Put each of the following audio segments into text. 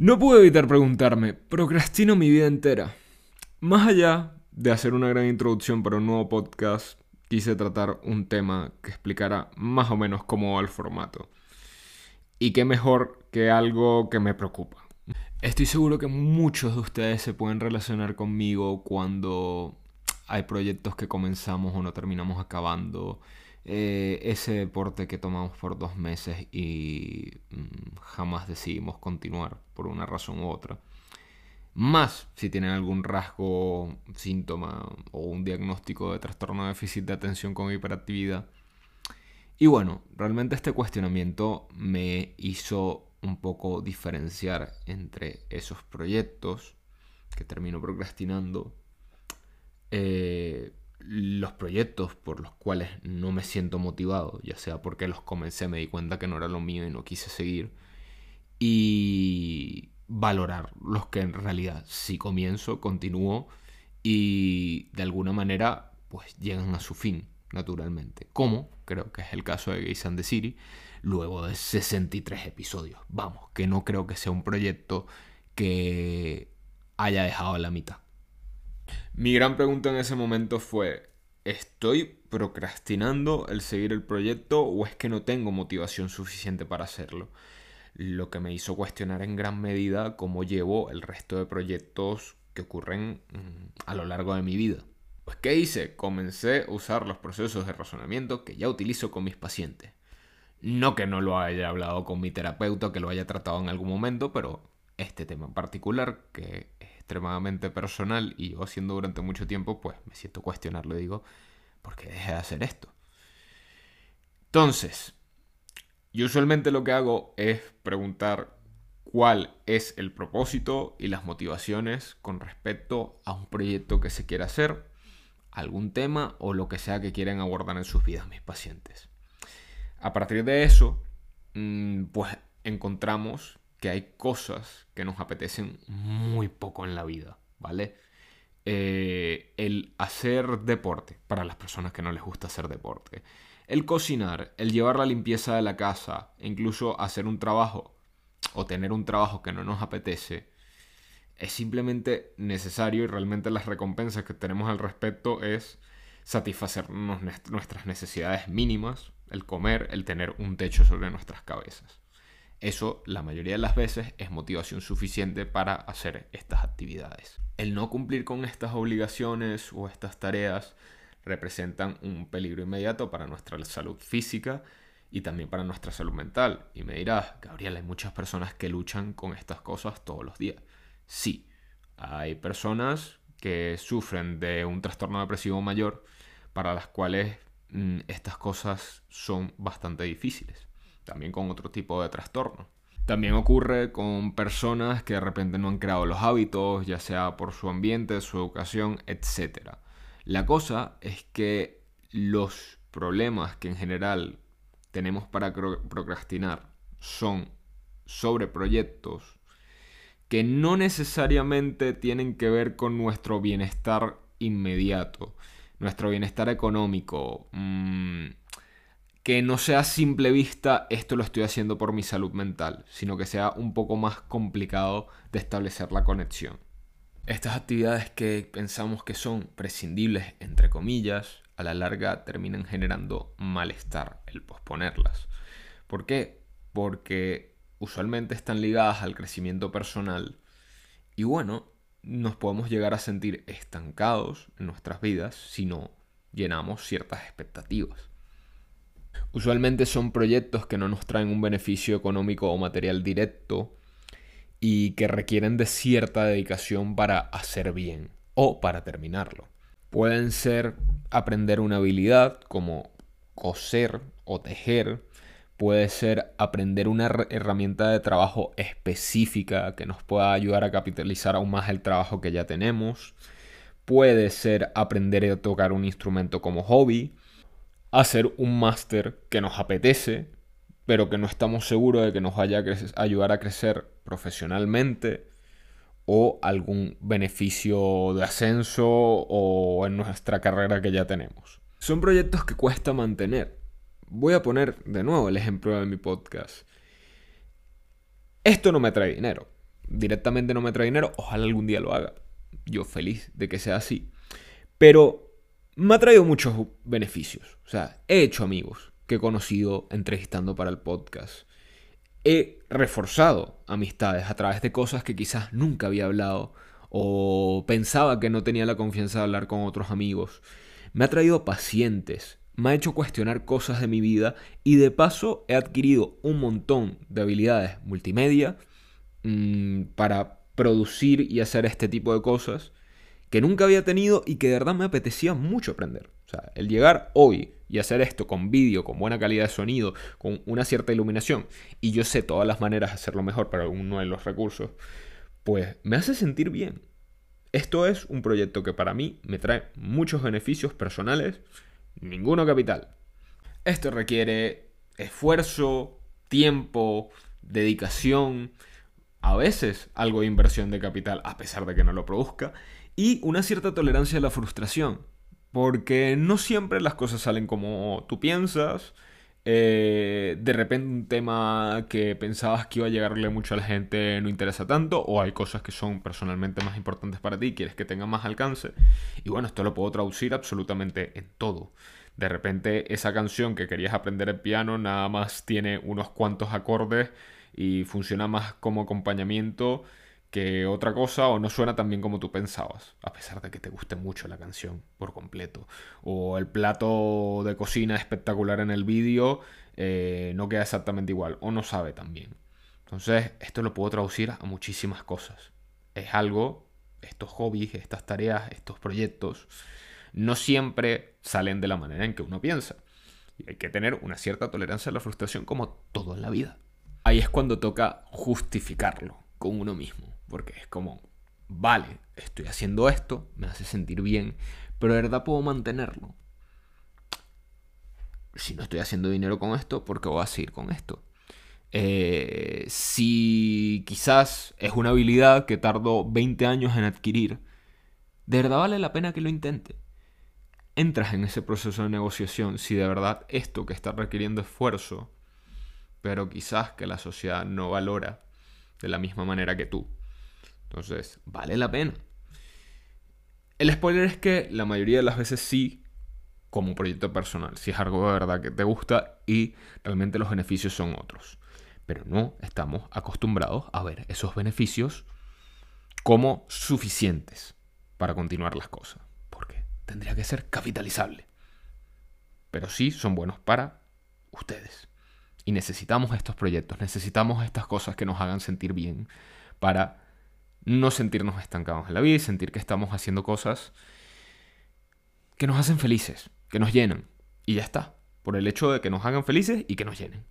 No pude evitar preguntarme, procrastino mi vida entera. Más allá de hacer una gran introducción para un nuevo podcast, quise tratar un tema que explicara más o menos cómo va el formato. Y qué mejor que algo que me preocupa. Estoy seguro que muchos de ustedes se pueden relacionar conmigo cuando hay proyectos que comenzamos o no terminamos acabando eh, ese deporte que tomamos por dos meses y mm, jamás decidimos continuar por una razón u otra. Más si tienen algún rasgo, síntoma o un diagnóstico de trastorno de déficit de atención con hiperactividad. Y bueno, realmente este cuestionamiento me hizo un poco diferenciar entre esos proyectos que termino procrastinando eh, los proyectos por los cuales no me siento motivado, ya sea porque los comencé, me di cuenta que no era lo mío y no quise seguir, y valorar los que en realidad si comienzo, continúo y de alguna manera pues llegan a su fin, naturalmente. Como creo que es el caso de Gays and the City, luego de 63 episodios. Vamos, que no creo que sea un proyecto que haya dejado a la mitad. Mi gran pregunta en ese momento fue, ¿estoy procrastinando el seguir el proyecto o es que no tengo motivación suficiente para hacerlo? Lo que me hizo cuestionar en gran medida cómo llevo el resto de proyectos que ocurren mm, a lo largo de mi vida. Pues ¿qué hice? Comencé a usar los procesos de razonamiento que ya utilizo con mis pacientes. No que no lo haya hablado con mi terapeuta, que lo haya tratado en algún momento, pero este tema en particular, que extremadamente personal y yo haciendo durante mucho tiempo, pues me siento cuestionarlo y digo, ¿por qué dejé de hacer esto? Entonces, yo usualmente lo que hago es preguntar cuál es el propósito y las motivaciones con respecto a un proyecto que se quiera hacer, algún tema o lo que sea que quieren abordar en sus vidas mis pacientes. A partir de eso, mm, pues encontramos que hay cosas que nos apetecen muy poco en la vida, ¿vale? Eh, el hacer deporte, para las personas que no les gusta hacer deporte. El cocinar, el llevar la limpieza de la casa, e incluso hacer un trabajo o tener un trabajo que no nos apetece, es simplemente necesario y realmente las recompensas que tenemos al respecto es satisfacer nuestras necesidades mínimas, el comer, el tener un techo sobre nuestras cabezas. Eso la mayoría de las veces es motivación suficiente para hacer estas actividades. El no cumplir con estas obligaciones o estas tareas representan un peligro inmediato para nuestra salud física y también para nuestra salud mental. Y me dirás, Gabriel, hay muchas personas que luchan con estas cosas todos los días. Sí, hay personas que sufren de un trastorno depresivo mayor para las cuales mm, estas cosas son bastante difíciles también con otro tipo de trastorno. También ocurre con personas que de repente no han creado los hábitos, ya sea por su ambiente, su educación, etc. La cosa es que los problemas que en general tenemos para procrastinar son sobre proyectos que no necesariamente tienen que ver con nuestro bienestar inmediato, nuestro bienestar económico, mmm, que no sea simple vista esto lo estoy haciendo por mi salud mental, sino que sea un poco más complicado de establecer la conexión. Estas actividades que pensamos que son prescindibles, entre comillas, a la larga terminan generando malestar el posponerlas. ¿Por qué? Porque usualmente están ligadas al crecimiento personal y bueno, nos podemos llegar a sentir estancados en nuestras vidas si no llenamos ciertas expectativas. Usualmente son proyectos que no nos traen un beneficio económico o material directo y que requieren de cierta dedicación para hacer bien o para terminarlo. Pueden ser aprender una habilidad como coser o tejer, puede ser aprender una herramienta de trabajo específica que nos pueda ayudar a capitalizar aún más el trabajo que ya tenemos, puede ser aprender a tocar un instrumento como hobby, hacer un máster que nos apetece, pero que no estamos seguros de que nos vaya a ayudar a crecer profesionalmente o algún beneficio de ascenso o en nuestra carrera que ya tenemos. Son proyectos que cuesta mantener. Voy a poner de nuevo el ejemplo de mi podcast. Esto no me trae dinero. directamente no me trae dinero, ojalá algún día lo haga. Yo feliz de que sea así. Pero me ha traído muchos beneficios. O sea, he hecho amigos que he conocido entrevistando para el podcast. He reforzado amistades a través de cosas que quizás nunca había hablado o pensaba que no tenía la confianza de hablar con otros amigos. Me ha traído pacientes, me ha hecho cuestionar cosas de mi vida y de paso he adquirido un montón de habilidades multimedia mm, para producir y hacer este tipo de cosas que nunca había tenido y que de verdad me apetecía mucho aprender. O sea, el llegar hoy y hacer esto con vídeo, con buena calidad de sonido, con una cierta iluminación, y yo sé todas las maneras de hacerlo mejor para uno de los recursos, pues me hace sentir bien. Esto es un proyecto que para mí me trae muchos beneficios personales, ninguno capital. Esto requiere esfuerzo, tiempo, dedicación, a veces algo de inversión de capital a pesar de que no lo produzca, y una cierta tolerancia a la frustración, porque no siempre las cosas salen como tú piensas, eh, de repente un tema que pensabas que iba a llegarle mucho a la gente no interesa tanto, o hay cosas que son personalmente más importantes para ti, quieres que tengan más alcance, y bueno, esto lo puedo traducir absolutamente en todo. De repente esa canción que querías aprender en piano nada más tiene unos cuantos acordes y funciona más como acompañamiento que otra cosa o no suena tan bien como tú pensabas, a pesar de que te guste mucho la canción por completo. O el plato de cocina espectacular en el vídeo eh, no queda exactamente igual o no sabe tan bien. Entonces, esto lo puedo traducir a muchísimas cosas. Es algo, estos hobbies, estas tareas, estos proyectos, no siempre salen de la manera en que uno piensa. Y hay que tener una cierta tolerancia a la frustración como todo en la vida. Ahí es cuando toca justificarlo con uno mismo. Porque es como, vale, estoy haciendo esto, me hace sentir bien, pero de verdad puedo mantenerlo. Si no estoy haciendo dinero con esto, ¿por qué voy a seguir con esto? Eh, si quizás es una habilidad que tardo 20 años en adquirir, de verdad vale la pena que lo intente. Entras en ese proceso de negociación si de verdad esto que está requiriendo esfuerzo, pero quizás que la sociedad no valora de la misma manera que tú. Entonces, vale la pena. El spoiler es que la mayoría de las veces sí, como proyecto personal, si es algo de verdad que te gusta y realmente los beneficios son otros. Pero no estamos acostumbrados a ver esos beneficios como suficientes para continuar las cosas. Porque tendría que ser capitalizable. Pero sí son buenos para ustedes. Y necesitamos estos proyectos, necesitamos estas cosas que nos hagan sentir bien para no sentirnos estancados en la vida y sentir que estamos haciendo cosas que nos hacen felices, que nos llenan. Y ya está, por el hecho de que nos hagan felices y que nos llenen.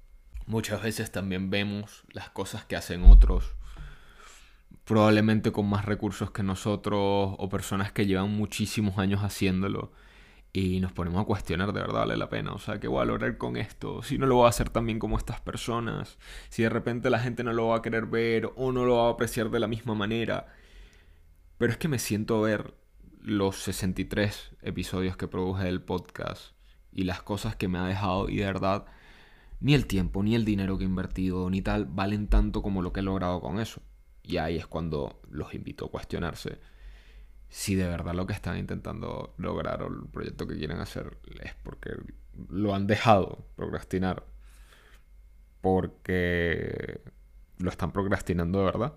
Muchas veces también vemos las cosas que hacen otros, probablemente con más recursos que nosotros o personas que llevan muchísimos años haciéndolo y nos ponemos a cuestionar de verdad vale la pena, o sea, ¿qué voy a lograr con esto? Si no lo voy a hacer tan bien como estas personas, si de repente la gente no lo va a querer ver o no lo va a apreciar de la misma manera. Pero es que me siento ver los 63 episodios que produje del podcast y las cosas que me ha dejado y de verdad ni el tiempo, ni el dinero que he invertido, ni tal, valen tanto como lo que he logrado con eso. Y ahí es cuando los invito a cuestionarse si de verdad lo que están intentando lograr o el proyecto que quieren hacer es porque lo han dejado procrastinar, porque lo están procrastinando de verdad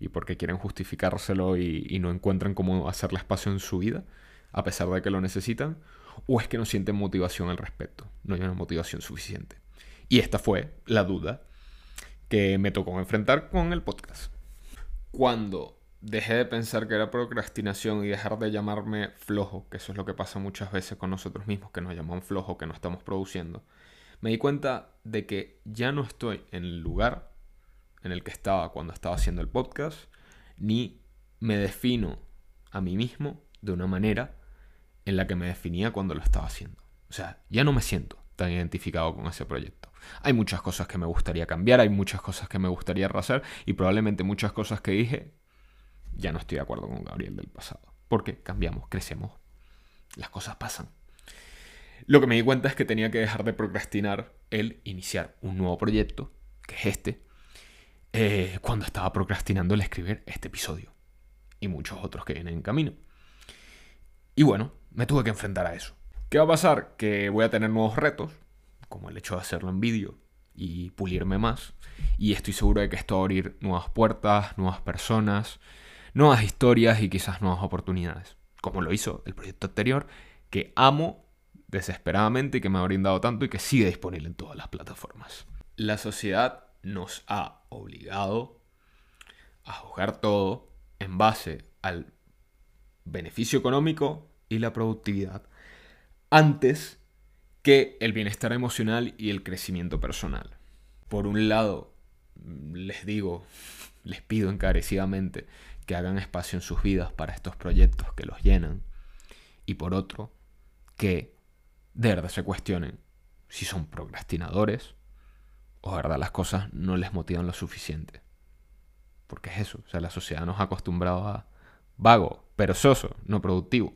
y porque quieren justificárselo y, no encuentran cómo hacerle espacio en su vida, a pesar de que lo necesitan, o es que no sienten motivación al respecto, no hay una motivación suficiente. Y esta fue la duda que me tocó enfrentar con el podcast. Cuando dejé de pensar que era procrastinación y dejar de llamarme flojo, que eso es lo que pasa muchas veces con nosotros mismos, que nos llaman flojo, que no estamos produciendo, me di cuenta de que ya no estoy en el lugar en el que estaba cuando estaba haciendo el podcast, ni me defino a mí mismo de una manera en la que me definía cuando lo estaba haciendo. O sea, ya no me siento tan identificado con ese proyecto. Hay muchas cosas que me gustaría cambiar, hay muchas cosas que me gustaría hacer y probablemente muchas cosas que dije ya no estoy de acuerdo con Gabriel del pasado. Porque cambiamos, crecemos, las cosas pasan. Lo que me di cuenta es que tenía que dejar de procrastinar el iniciar un nuevo proyecto, que es este, eh, cuando estaba procrastinando el escribir este episodio. Y muchos otros que vienen en camino. Y bueno, me tuve que enfrentar a eso. ¿Qué va a pasar? Que voy a tener nuevos retos, como el hecho de hacerlo en vídeo y pulirme más. Y estoy seguro de que esto va a abrir nuevas puertas, nuevas personas, nuevas historias y quizás nuevas oportunidades. Como lo hizo el proyecto anterior, que amo desesperadamente y que me ha brindado tanto y que sigue disponible en todas las plataformas. La sociedad nos ha obligado a juzgar todo en base al beneficio económico y la productividad antes que el bienestar emocional y el crecimiento personal. Por un lado, les digo, les pido encarecidamente que hagan espacio en sus vidas para estos proyectos que los llenan. Y por otro, que de verdad se cuestionen si son procrastinadores o de verdad las cosas no les motivan lo suficiente. Porque es eso, o sea, la sociedad nos ha acostumbrado a vago, perezoso, no productivo.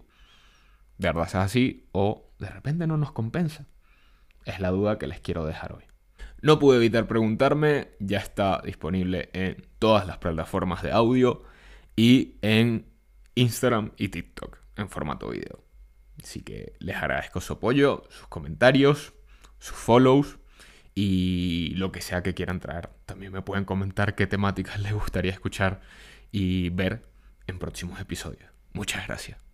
De verdad es así o de repente no nos compensa. Es la duda que les quiero dejar hoy. No pude evitar preguntarme, ya está disponible en todas las plataformas de audio y en Instagram y TikTok en formato video. Así que les agradezco su apoyo, sus comentarios, sus follows y lo que sea que quieran traer. También me pueden comentar qué temáticas les gustaría escuchar y ver en próximos episodios. Muchas gracias.